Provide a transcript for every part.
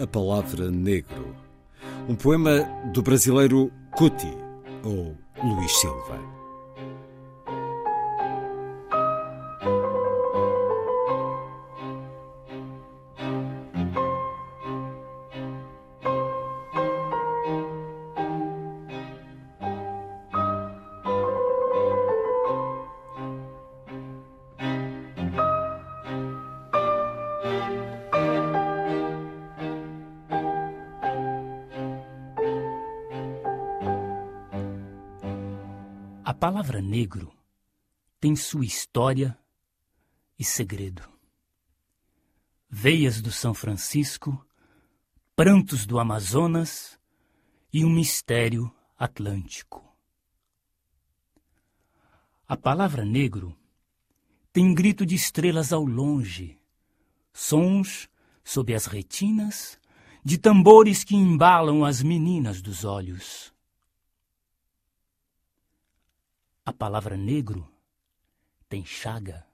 A Palavra Negro. Um poema do brasileiro Cuti, ou Luís Silva. A palavra negro tem sua história e segredo. Veias do São Francisco, prantos do Amazonas e um mistério atlântico. A palavra negro tem grito de estrelas ao longe, sons sob as retinas de tambores que embalam as meninas dos olhos. A palavra negro tem chaga,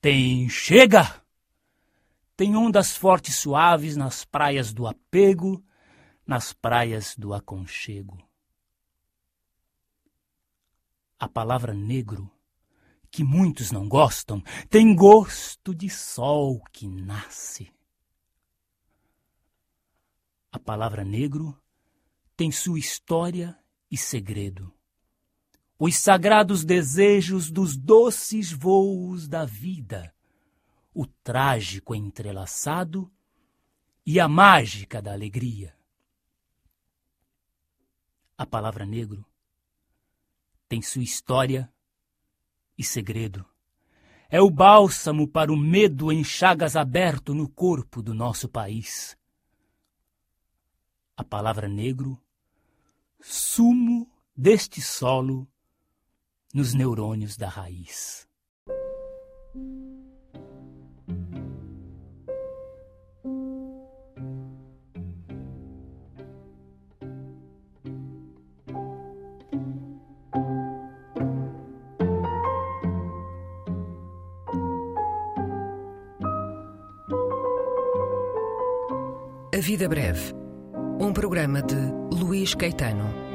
tem chega, tem ondas fortes suaves nas praias do apego, nas praias do aconchego. A palavra negro, que muitos não gostam, tem gosto de sol que nasce. A palavra negro tem sua história e segredo os sagrados desejos dos doces voos da vida, o trágico entrelaçado e a mágica da alegria. A palavra negro tem sua história e segredo. É o bálsamo para o medo em chagas aberto no corpo do nosso país. A palavra negro, sumo deste solo nos neurônios da raiz. A Vida Breve. Um programa de Luís Caetano.